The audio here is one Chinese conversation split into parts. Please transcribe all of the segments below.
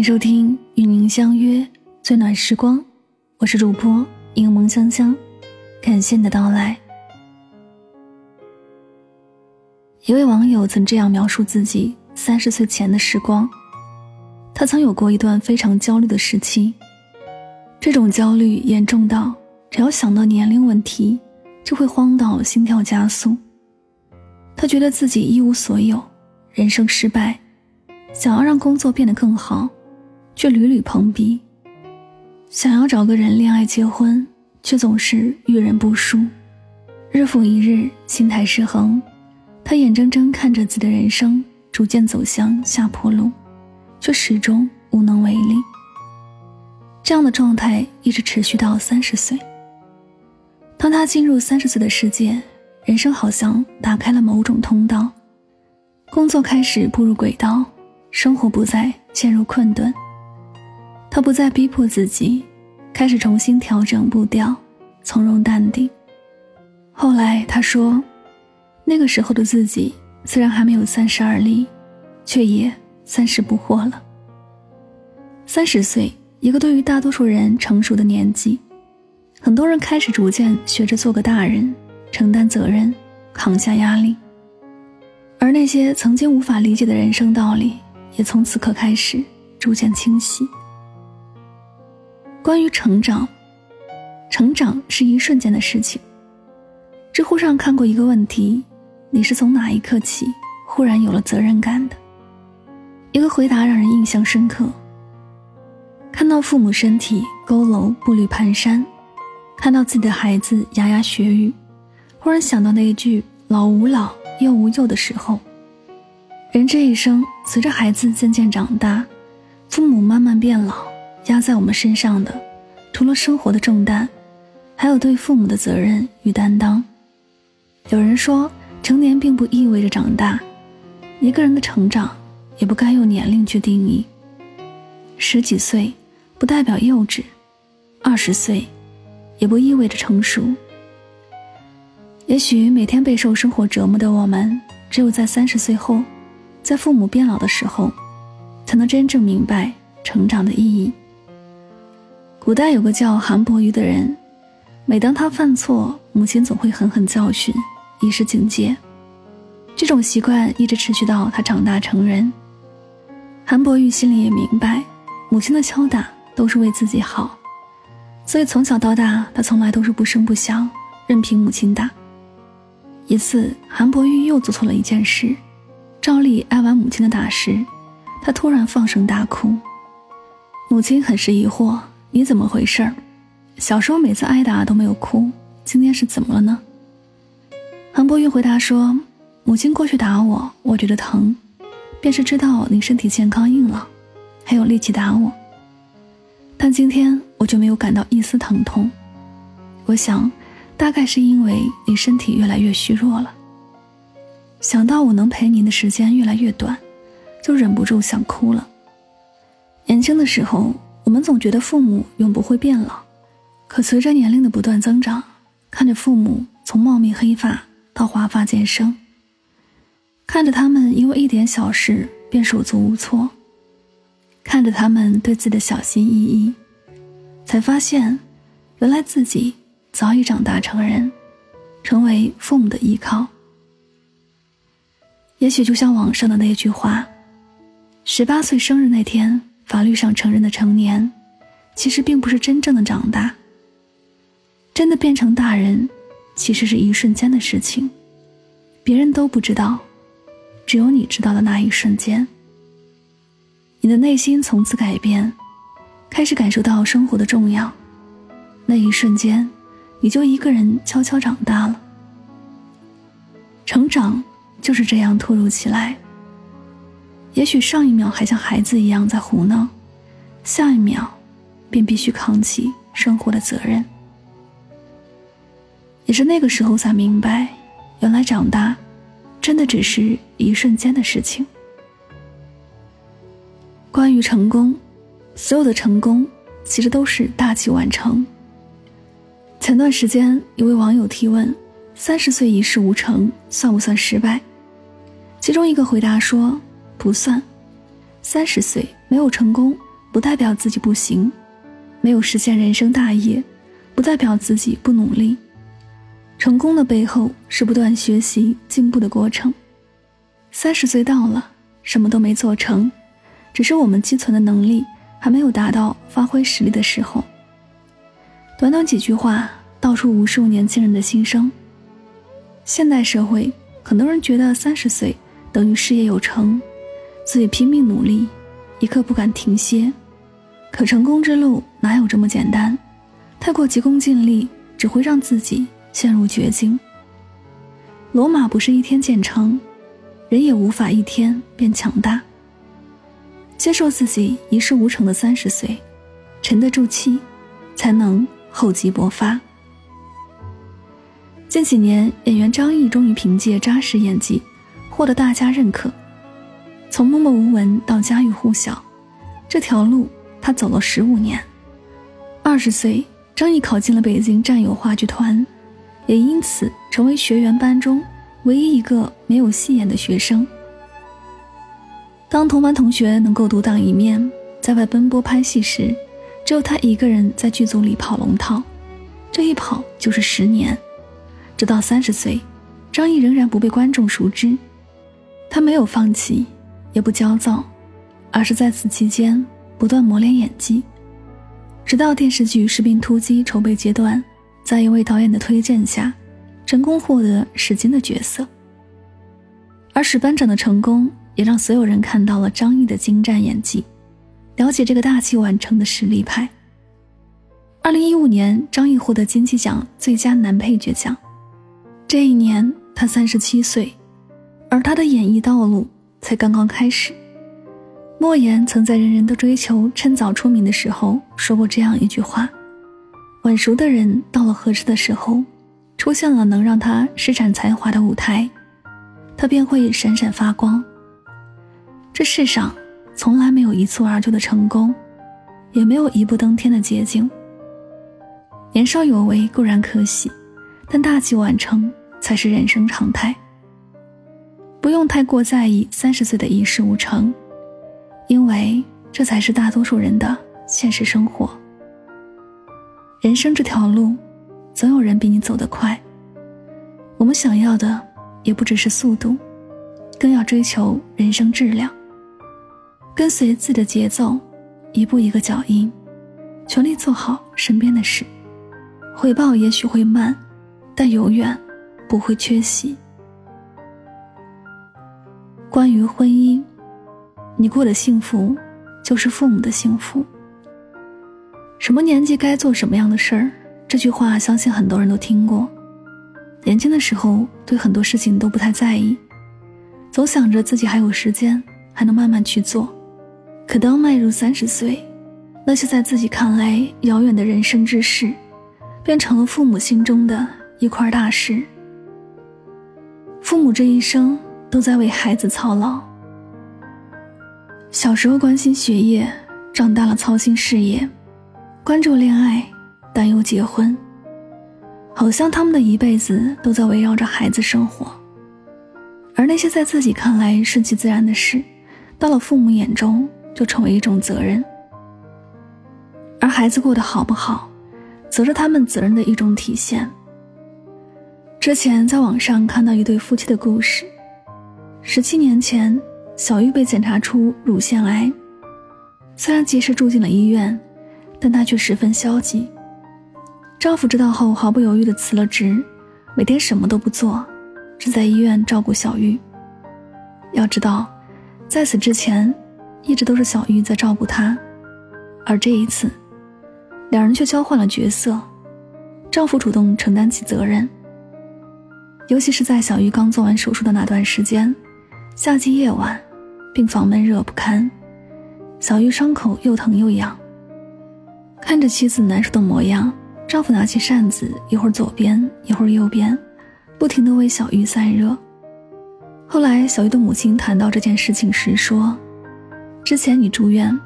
迎收听与您相约最暖时光，我是主播柠檬香香，感谢你的到来。一位网友曾这样描述自己三十岁前的时光：他曾有过一段非常焦虑的时期，这种焦虑严重到只要想到年龄问题，就会慌到心跳加速。他觉得自己一无所有，人生失败，想要让工作变得更好。却屡屡碰壁。想要找个人恋爱结婚，却总是遇人不淑。日复一日，心态失衡，他眼睁睁看着自己的人生逐渐走向下坡路，却始终无能为力。这样的状态一直持续到三十岁。当他进入三十岁的世界，人生好像打开了某种通道，工作开始步入轨道，生活不再陷入困顿。他不再逼迫自己，开始重新调整步调，从容淡定。后来他说：“那个时候的自己虽然还没有三十而立，却也三十不惑了。”三十岁，一个对于大多数人成熟的年纪，很多人开始逐渐学着做个大人，承担责任，扛下压力。而那些曾经无法理解的人生道理，也从此刻开始逐渐清晰。关于成长，成长是一瞬间的事情。知乎上看过一个问题：你是从哪一刻起忽然有了责任感的？一个回答让人印象深刻。看到父母身体佝偻步履蹒跚，看到自己的孩子牙牙学语，忽然想到那一句“老吾老，幼吾幼”的时候，人这一生随着孩子渐渐长大，父母慢慢变老。压在我们身上的，除了生活的重担，还有对父母的责任与担当。有人说，成年并不意味着长大，一个人的成长也不该用年龄去定义。十几岁不代表幼稚，二十岁也不意味着成熟。也许每天备受生活折磨的我们，只有在三十岁后，在父母变老的时候，才能真正明白成长的意义。古代有个叫韩伯瑜的人，每当他犯错，母亲总会狠狠教训，以示警戒。这种习惯一直持续到他长大成人。韩伯瑜心里也明白，母亲的敲打都是为自己好，所以从小到大，他从来都是不声不响，任凭母亲打。一次，韩伯瑜又做错了一件事，照例挨完母亲的打时，他突然放声大哭。母亲很是疑惑。你怎么回事儿？小时候每次挨打都没有哭，今天是怎么了呢？韩伯玉回答说：“母亲过去打我，我觉得疼，便是知道你身体健康硬朗，还有力气打我。但今天我就没有感到一丝疼痛。我想，大概是因为你身体越来越虚弱了。想到我能陪你的时间越来越短，就忍不住想哭了。年轻的时候。”我们总觉得父母永不会变老，可随着年龄的不断增长，看着父母从茂密黑发到华发渐生，看着他们因为一点小事便手足无措，看着他们对自己的小心翼翼，才发现，原来自己早已长大成人，成为父母的依靠。也许就像网上的那句话：“十八岁生日那天。”法律上承认的成年，其实并不是真正的长大。真的变成大人，其实是一瞬间的事情，别人都不知道，只有你知道的那一瞬间。你的内心从此改变，开始感受到生活的重要。那一瞬间，你就一个人悄悄长大了。成长就是这样突如其来。也许上一秒还像孩子一样在胡闹，下一秒，便必须扛起生活的责任。也是那个时候才明白，原来长大，真的只是一瞬间的事情。关于成功，所有的成功其实都是大器晚成。前段时间，一位网友提问：“三十岁一事无成，算不算失败？”其中一个回答说。不算，三十岁没有成功，不代表自己不行；没有实现人生大业，不代表自己不努力。成功的背后是不断学习进步的过程。三十岁到了，什么都没做成，只是我们积存的能力还没有达到发挥实力的时候。短短几句话，道出无数年轻人的心声。现代社会，很多人觉得三十岁等于事业有成，所以拼命努力，一刻不敢停歇。可成功之路哪有这么简单？太过急功近利，只会让自己。陷入绝境。罗马不是一天建成，人也无法一天变强大。接受自己一事无成的三十岁，沉得住气，才能厚积薄发。近几年，演员张译终于凭借扎实演技，获得大家认可。从默默无闻到家喻户晓，这条路他走了十五年。二十岁，张译考进了北京战友话剧团。也因此成为学员班中唯一一个没有戏演的学生。当同班同学能够独当一面，在外奔波拍戏时，只有他一个人在剧组里跑龙套，这一跑就是十年。直到三十岁，张译仍然不被观众熟知。他没有放弃，也不焦躁，而是在此期间不断磨练演技，直到电视剧《士兵突击》筹备阶段。在一位导演的推荐下，成功获得史金的角色。而史班长的成功也让所有人看到了张译的精湛演技，了解这个大器晚成的实力派。二零一五年，张译获得金鸡奖最佳男配角奖。这一年，他三十七岁，而他的演艺道路才刚刚开始。莫言曾在人人都追求趁早出名的时候说过这样一句话。晚熟的人到了合适的时候，出现了能让他施展才华的舞台，他便会闪闪发光。这世上从来没有一蹴而就的成功，也没有一步登天的捷径。年少有为固然可喜，但大器晚成才是人生常态。不用太过在意三十岁的一事无成，因为这才是大多数人的现实生活。人生这条路，总有人比你走得快。我们想要的也不只是速度，更要追求人生质量。跟随自己的节奏，一步一个脚印，全力做好身边的事。回报也许会慢，但永远不会缺席。关于婚姻，你过的幸福，就是父母的幸福。什么年纪该做什么样的事儿？这句话相信很多人都听过。年轻的时候对很多事情都不太在意，总想着自己还有时间，还能慢慢去做。可当迈入三十岁，那些在自己看来遥远的人生之事，变成了父母心中的一块大事。父母这一生都在为孩子操劳，小时候关心学业，长大了操心事业。关注恋爱，担忧结婚，好像他们的一辈子都在围绕着孩子生活。而那些在自己看来顺其自然的事，到了父母眼中就成为一种责任。而孩子过得好不好，则是他们责任的一种体现。之前在网上看到一对夫妻的故事：十七年前，小玉被检查出乳腺癌，虽然及时住进了医院。但她却十分消极。丈夫知道后，毫不犹豫地辞了职，每天什么都不做，只在医院照顾小玉。要知道，在此之前，一直都是小玉在照顾他，而这一次，两人却交换了角色，丈夫主动承担起责任。尤其是在小玉刚做完手术的那段时间，夏季夜晚，病房闷热不堪，小玉伤口又疼又痒。看着妻子难受的模样，丈夫拿起扇子，一会儿左边，一会儿右边，不停地为小玉散热。后来，小玉的母亲谈到这件事情时说：“之前你住院，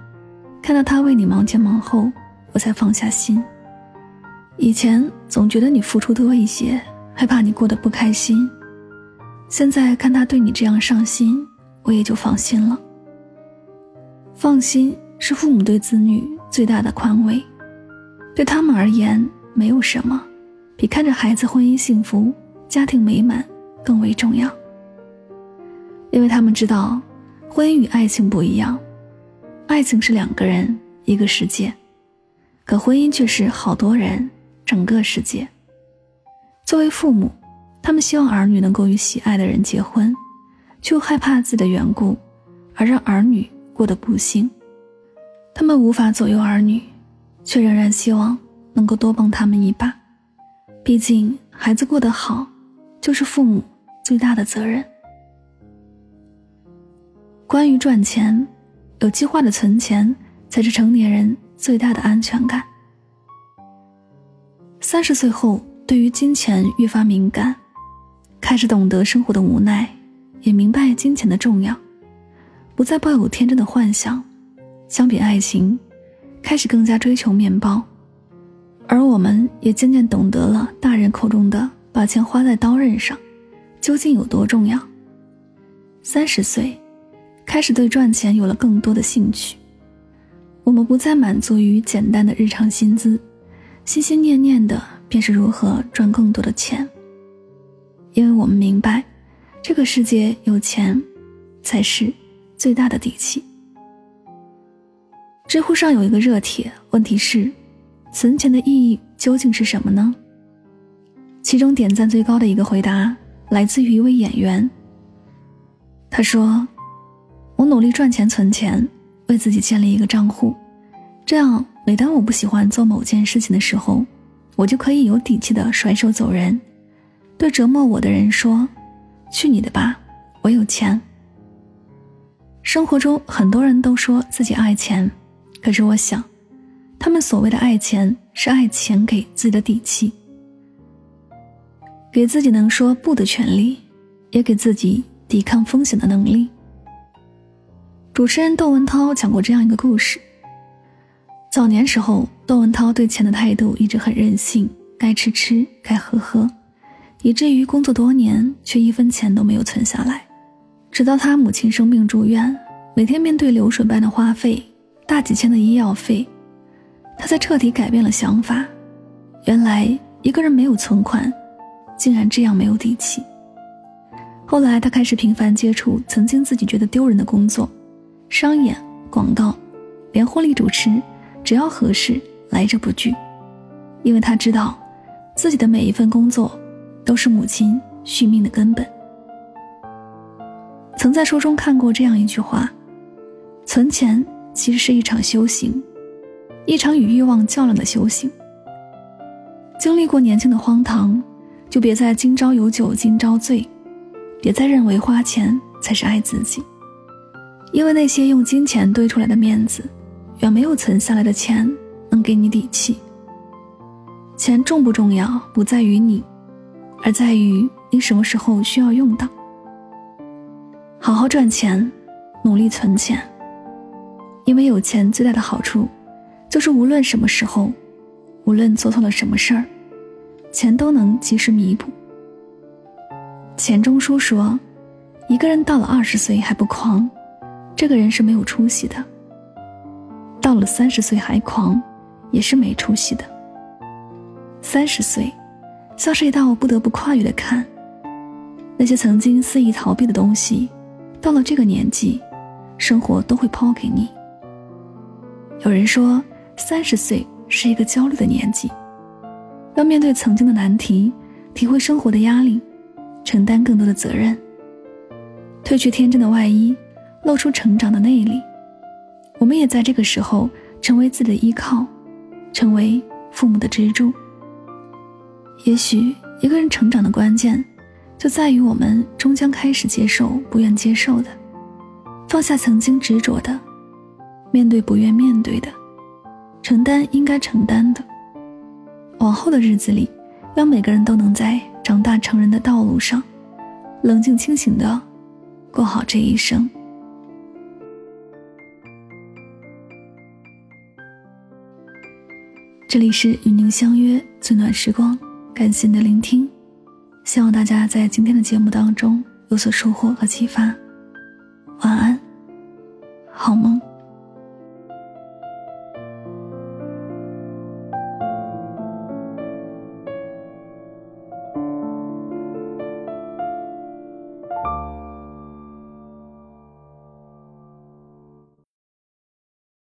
看到他为你忙前忙后，我才放下心。以前总觉得你付出多一些，害怕你过得不开心。现在看他对你这样上心，我也就放心了。放心。”是父母对子女最大的宽慰。对他们而言，没有什么比看着孩子婚姻幸福、家庭美满更为重要。因为他们知道，婚姻与爱情不一样，爱情是两个人一个世界，可婚姻却是好多人整个世界。作为父母，他们希望儿女能够与喜爱的人结婚，却又害怕自己的缘故而让儿女过得不幸。他们无法左右儿女。却仍然希望能够多帮他们一把，毕竟孩子过得好，就是父母最大的责任。关于赚钱，有计划的存钱才是成年人最大的安全感。三十岁后，对于金钱愈发敏感，开始懂得生活的无奈，也明白金钱的重要，不再抱有天真的幻想。相比爱情。开始更加追求面包，而我们也渐渐懂得了大人口中的“把钱花在刀刃上”究竟有多重要。三十岁，开始对赚钱有了更多的兴趣。我们不再满足于简单的日常薪资，心心念念的便是如何赚更多的钱。因为我们明白，这个世界有钱，才是最大的底气。知乎上有一个热帖，问题是：存钱的意义究竟是什么呢？其中点赞最高的一个回答来自于一位演员。他说：“我努力赚钱存钱，为自己建立一个账户，这样每当我不喜欢做某件事情的时候，我就可以有底气的甩手走人，对折磨我的人说：‘去你的吧，我有钱。’生活中很多人都说自己爱钱。”可是我想，他们所谓的爱钱，是爱钱给自己的底气，给自己能说不的权利，也给自己抵抗风险的能力。主持人窦文涛讲过这样一个故事：早年时候，窦文涛对钱的态度一直很任性，该吃吃，该喝喝，以至于工作多年却一分钱都没有存下来。直到他母亲生病住院，每天面对流水般的花费。大几千的医药费，他才彻底改变了想法。原来一个人没有存款，竟然这样没有底气。后来他开始频繁接触曾经自己觉得丢人的工作，商演、广告，连婚礼主持，只要合适来者不拒。因为他知道，自己的每一份工作，都是母亲续命的根本。曾在书中看过这样一句话：存钱。其实是一场修行，一场与欲望较量的修行。经历过年轻的荒唐，就别再今朝有酒今朝醉，别再认为花钱才是爱自己。因为那些用金钱堆出来的面子，远没有存下来的钱能给你底气。钱重不重要，不在于你，而在于你什么时候需要用到。好好赚钱，努力存钱。因为有钱最大的好处，就是无论什么时候，无论做错了什么事儿，钱都能及时弥补。钱钟书说：“一个人到了二十岁还不狂，这个人是没有出息的；到了三十岁还狂，也是没出息的。三十岁，像是一道不得不跨越的坎，那些曾经肆意逃避的东西，到了这个年纪，生活都会抛给你。”有人说，三十岁是一个焦虑的年纪，要面对曾经的难题，体会生活的压力，承担更多的责任。褪去天真的外衣，露出成长的内里。我们也在这个时候成为自己的依靠，成为父母的支柱。也许一个人成长的关键，就在于我们终将开始接受不愿接受的，放下曾经执着的。面对不愿面对的，承担应该承担的。往后的日子里，让每个人都能在长大成人的道路上，冷静清醒的过好这一生。这里是与您相约最暖时光，感谢你的聆听，希望大家在今天的节目当中有所收获和启发。晚安，